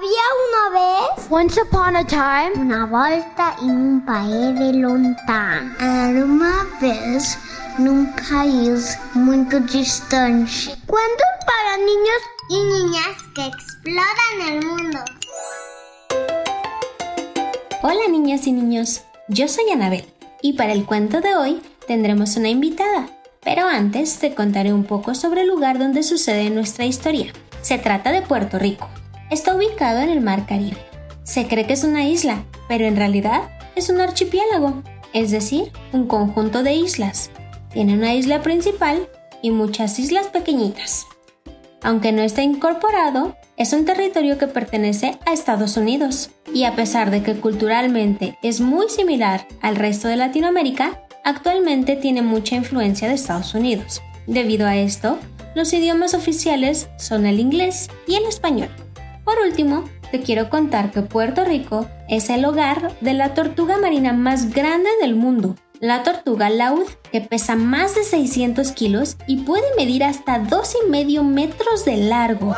Había una vez Once upon a time, una volta en un país de lontano. Era uma vez num país muito distante. Cuentos para niños y niñas que exploran el mundo. Hola niñas y niños, yo soy Anabel y para el cuento de hoy tendremos una invitada. Pero antes te contaré un poco sobre el lugar donde sucede nuestra historia. Se trata de Puerto Rico. Está ubicado en el Mar Caribe. Se cree que es una isla, pero en realidad es un archipiélago, es decir, un conjunto de islas. Tiene una isla principal y muchas islas pequeñitas. Aunque no está incorporado, es un territorio que pertenece a Estados Unidos. Y a pesar de que culturalmente es muy similar al resto de Latinoamérica, actualmente tiene mucha influencia de Estados Unidos. Debido a esto, los idiomas oficiales son el inglés y el español. Por último, te quiero contar que Puerto Rico es el hogar de la tortuga marina más grande del mundo, la tortuga laúd, que pesa más de 600 kilos y puede medir hasta 2,5 metros de largo.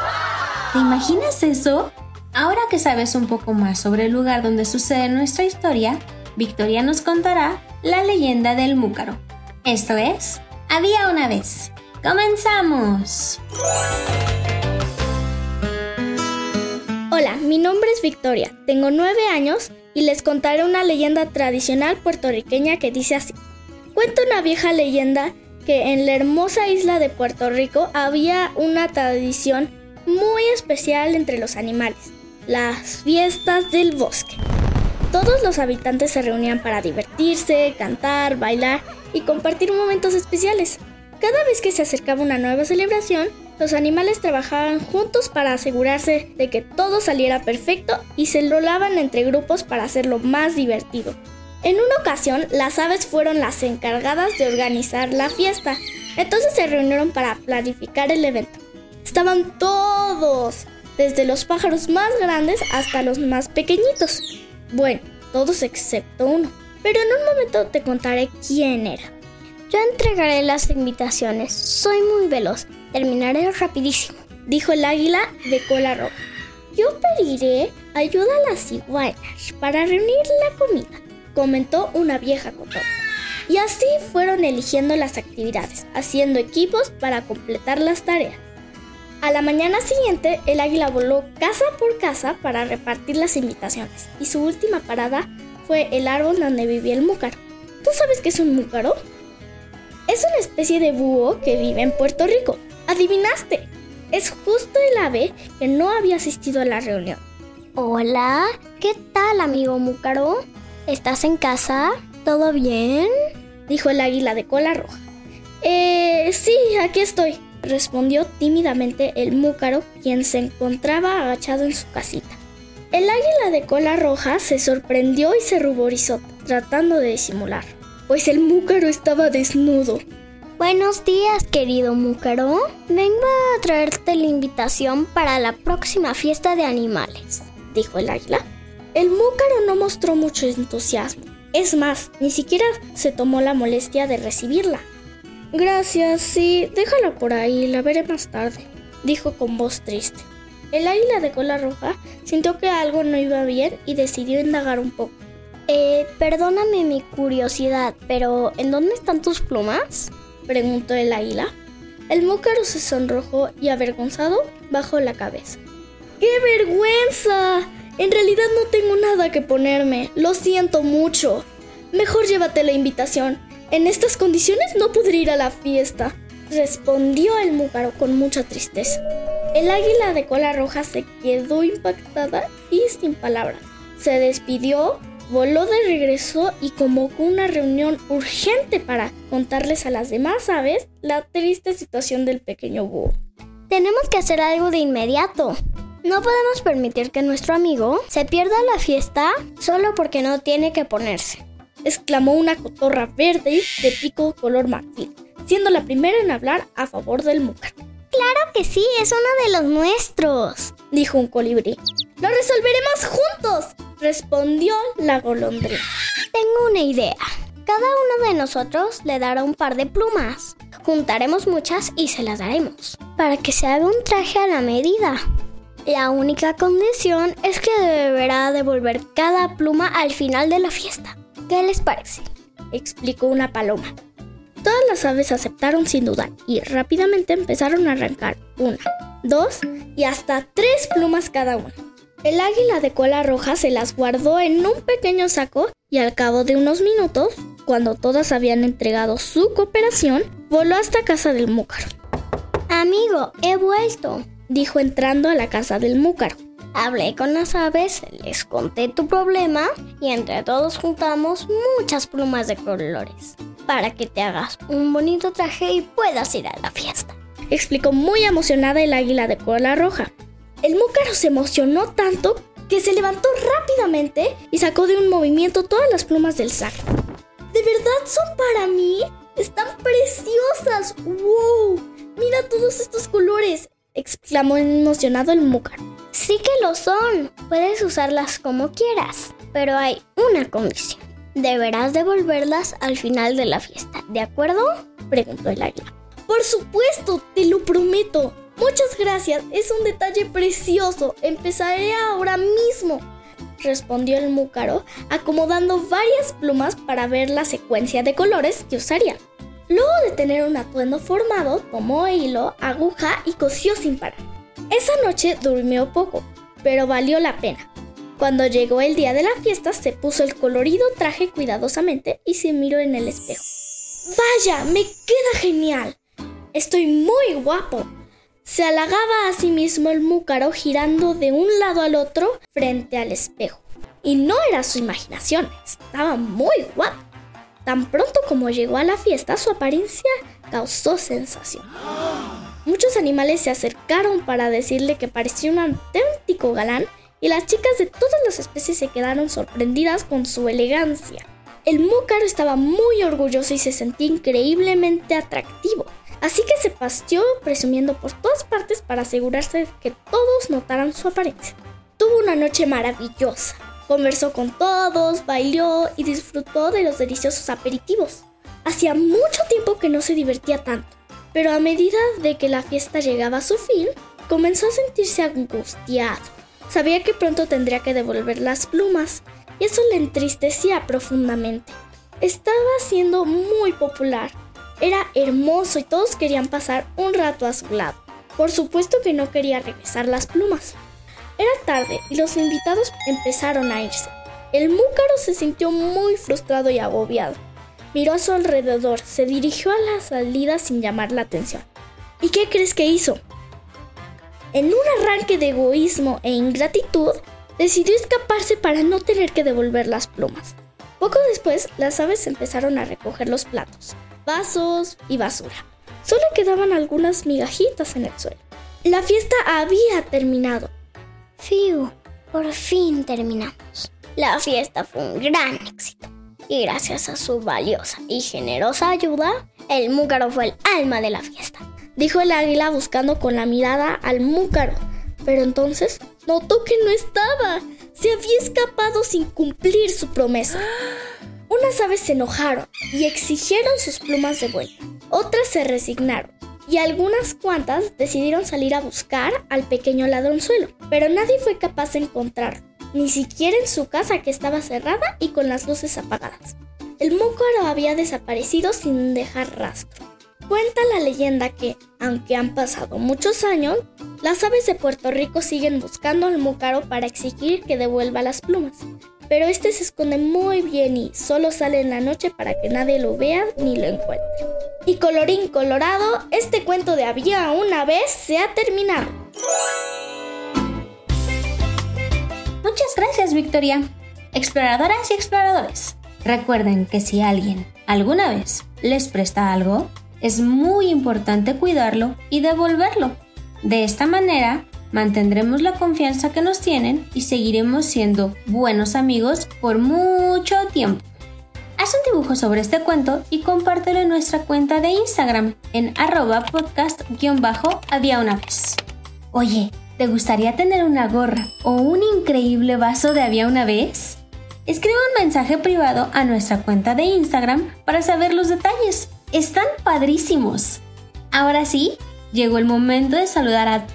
¿Te imaginas eso? Ahora que sabes un poco más sobre el lugar donde sucede nuestra historia, Victoria nos contará la leyenda del múcaro. Esto es, había una vez. ¡Comenzamos! Hola, mi nombre es Victoria, tengo nueve años y les contaré una leyenda tradicional puertorriqueña que dice así. Cuenta una vieja leyenda que en la hermosa isla de Puerto Rico había una tradición muy especial entre los animales, las fiestas del bosque. Todos los habitantes se reunían para divertirse, cantar, bailar y compartir momentos especiales. Cada vez que se acercaba una nueva celebración, los animales trabajaban juntos para asegurarse de que todo saliera perfecto y se enrolaban entre grupos para hacerlo más divertido. En una ocasión, las aves fueron las encargadas de organizar la fiesta, entonces se reunieron para planificar el evento. Estaban todos, desde los pájaros más grandes hasta los más pequeñitos. Bueno, todos excepto uno, pero en un momento te contaré quién era. Yo entregaré las invitaciones. Soy muy veloz. Terminaré rapidísimo. dijo el águila de cola roja. Yo pediré ayuda a las iguanas para reunir la comida, comentó una vieja cotona. Y así fueron eligiendo las actividades, haciendo equipos para completar las tareas. A la mañana siguiente, el águila voló casa por casa para repartir las invitaciones, y su última parada fue el árbol donde vivía el múcaro. ¿Tú sabes qué es un múcaro? Es una especie de búho que vive en Puerto Rico. ¡Adivinaste! Es justo el ave que no había asistido a la reunión. Hola, ¿qué tal, amigo Múcaro? ¿Estás en casa? ¿Todo bien? Dijo el águila de cola roja. Eh, sí, aquí estoy, respondió tímidamente el múcaro, quien se encontraba agachado en su casita. El águila de cola roja se sorprendió y se ruborizó, tratando de disimular, pues el múcaro estaba desnudo. Buenos días, querido Múcaro. Vengo a traerte la invitación para la próxima fiesta de animales. dijo el águila. El múcaro no mostró mucho entusiasmo. Es más, ni siquiera se tomó la molestia de recibirla. Gracias, sí, déjala por ahí, la veré más tarde, dijo con voz triste. El águila de cola roja sintió que algo no iba bien y decidió indagar un poco. Eh, perdóname mi curiosidad, pero ¿en dónde están tus plumas? Preguntó el águila. El múcaro se sonrojó y avergonzado bajó la cabeza. ¡Qué vergüenza! En realidad no tengo nada que ponerme. Lo siento mucho. Mejor llévate la invitación. En estas condiciones no podré ir a la fiesta, respondió el múcaro con mucha tristeza. El águila de cola roja se quedó impactada y sin palabras. Se despidió voló de regreso y convocó una reunión urgente para contarles a las demás aves la triste situación del pequeño búho. Tenemos que hacer algo de inmediato. No podemos permitir que nuestro amigo se pierda la fiesta solo porque no tiene que ponerse. Exclamó una cotorra verde de pico color marfil, siendo la primera en hablar a favor del mucar. Claro que sí, es uno de los nuestros, dijo un colibrí. Lo resolveremos juntos, respondió la golondrina. Tengo una idea. Cada uno de nosotros le dará un par de plumas. Juntaremos muchas y se las daremos, para que se haga un traje a la medida. La única condición es que deberá devolver cada pluma al final de la fiesta. ¿Qué les parece? explicó una paloma. Todas las aves aceptaron sin dudar y rápidamente empezaron a arrancar una, dos y hasta tres plumas cada una. El águila de cola roja se las guardó en un pequeño saco y al cabo de unos minutos, cuando todas habían entregado su cooperación, voló hasta casa del múcaro. Amigo, he vuelto, dijo entrando a la casa del múcaro. Hablé con las aves, les conté tu problema y entre todos juntamos muchas plumas de colores para que te hagas un bonito traje y puedas ir a la fiesta. Explicó muy emocionada el águila de cola roja. El múcaro se emocionó tanto que se levantó rápidamente y sacó de un movimiento todas las plumas del saco. ¿De verdad son para mí? ¡Están preciosas! ¡Wow! ¡Mira todos estos colores! exclamó emocionado el múcaro. Sí que lo son. Puedes usarlas como quieras, pero hay una condición. Deberás devolverlas al final de la fiesta, ¿de acuerdo? preguntó el águila. Por supuesto, te lo prometo. Muchas gracias, es un detalle precioso. Empezaré ahora mismo, respondió el múcaro, acomodando varias plumas para ver la secuencia de colores que usaría. Luego de tener un atuendo formado, tomó hilo, aguja y cosió sin parar. Esa noche durmió poco, pero valió la pena. Cuando llegó el día de la fiesta, se puso el colorido traje cuidadosamente y se miró en el espejo. ¡Vaya! ¡Me queda genial! Estoy muy guapo. Se halagaba a sí mismo el múcaro girando de un lado al otro frente al espejo. Y no era su imaginación, estaba muy guapo. Tan pronto como llegó a la fiesta, su apariencia causó sensación. Muchos animales se acercaron para decirle que parecía un auténtico galán y las chicas de todas las especies se quedaron sorprendidas con su elegancia. El múcaro estaba muy orgulloso y se sentía increíblemente atractivo, así que se paseó presumiendo por todas partes para asegurarse de que todos notaran su apariencia. Tuvo una noche maravillosa. Conversó con todos, bailó y disfrutó de los deliciosos aperitivos. Hacía mucho tiempo que no se divertía tanto, pero a medida de que la fiesta llegaba a su fin, comenzó a sentirse angustiado. Sabía que pronto tendría que devolver las plumas y eso le entristecía profundamente. Estaba siendo muy popular. Era hermoso y todos querían pasar un rato a su lado. Por supuesto que no quería regresar las plumas. Era tarde y los invitados empezaron a irse. El múcaro se sintió muy frustrado y agobiado. Miró a su alrededor, se dirigió a la salida sin llamar la atención. ¿Y qué crees que hizo? En un arranque de egoísmo e ingratitud, decidió escaparse para no tener que devolver las plumas. Poco después, las aves empezaron a recoger los platos, vasos y basura. Solo quedaban algunas migajitas en el suelo. La fiesta había terminado. Fiu, por fin terminamos. La fiesta fue un gran éxito. Y gracias a su valiosa y generosa ayuda, el múcaro fue el alma de la fiesta dijo el águila buscando con la mirada al múcaro. Pero entonces notó que no estaba. Se había escapado sin cumplir su promesa. Unas aves se enojaron y exigieron sus plumas de vuelta. Otras se resignaron y algunas cuantas decidieron salir a buscar al pequeño ladronzuelo. Pero nadie fue capaz de encontrarlo, ni siquiera en su casa que estaba cerrada y con las luces apagadas. El múcaro había desaparecido sin dejar rastro. Cuenta la leyenda que, aunque han pasado muchos años, las aves de Puerto Rico siguen buscando al múcaro para exigir que devuelva las plumas. Pero este se esconde muy bien y solo sale en la noche para que nadie lo vea ni lo encuentre. Y colorín colorado, este cuento de había una vez se ha terminado. Muchas gracias, Victoria. Exploradoras y exploradores, recuerden que si alguien alguna vez les presta algo, es muy importante cuidarlo y devolverlo. De esta manera, mantendremos la confianza que nos tienen y seguiremos siendo buenos amigos por mucho tiempo. Haz un dibujo sobre este cuento y compártelo en nuestra cuenta de Instagram en arroba podcast-había una vez. Oye, ¿te gustaría tener una gorra o un increíble vaso de había una vez? Escribe un mensaje privado a nuestra cuenta de Instagram para saber los detalles. Están padrísimos. Ahora sí, llegó el momento de saludar a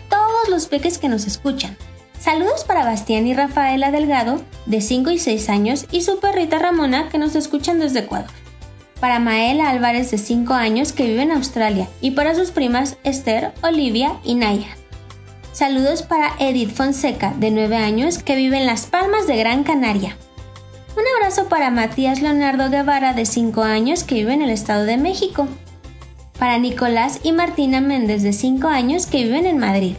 los peques que nos escuchan. Saludos para Bastián y Rafaela Delgado, de 5 y 6 años, y su perrita Ramona, que nos escuchan desde Ecuador. Para Maela Álvarez, de 5 años, que vive en Australia, y para sus primas Esther, Olivia y Naya. Saludos para Edith Fonseca, de 9 años, que vive en Las Palmas de Gran Canaria. Un abrazo para Matías Leonardo Guevara, de 5 años, que vive en el Estado de México. Para Nicolás y Martina Méndez, de 5 años, que viven en Madrid.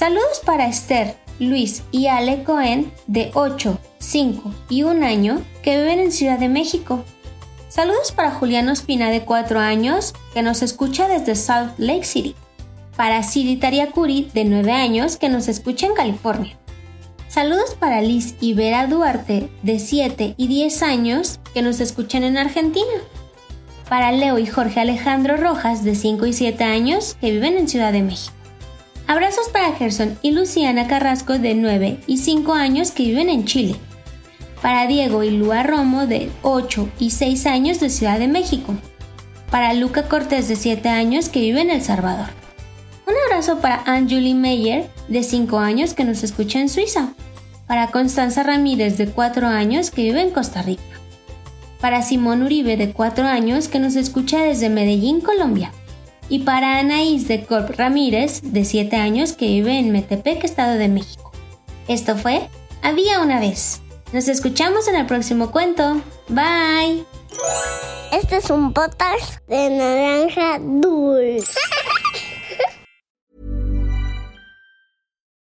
Saludos para Esther, Luis y Ale Cohen, de 8, 5 y 1 año, que viven en Ciudad de México. Saludos para Julián Ospina, de 4 años, que nos escucha desde Salt Lake City. Para Siri Tariacuri, de 9 años, que nos escucha en California. Saludos para Liz y Vera Duarte, de 7 y 10 años, que nos escuchan en Argentina. Para Leo y Jorge Alejandro Rojas, de 5 y 7 años, que viven en Ciudad de México. Abrazos para Gerson y Luciana Carrasco, de 9 y 5 años, que viven en Chile. Para Diego y Lua Romo, de 8 y 6 años, de Ciudad de México. Para Luca Cortés, de 7 años, que vive en El Salvador. Un abrazo para Anjuli Meyer, de 5 años, que nos escucha en Suiza. Para Constanza Ramírez, de 4 años, que vive en Costa Rica. Para Simón Uribe, de 4 años, que nos escucha desde Medellín, Colombia. Y para Anaís de Corp Ramírez, de 7 años, que vive en Metepec, Estado de México. Esto fue Había una vez. Nos escuchamos en el próximo cuento. Bye. Este es un podcast de naranja dulce.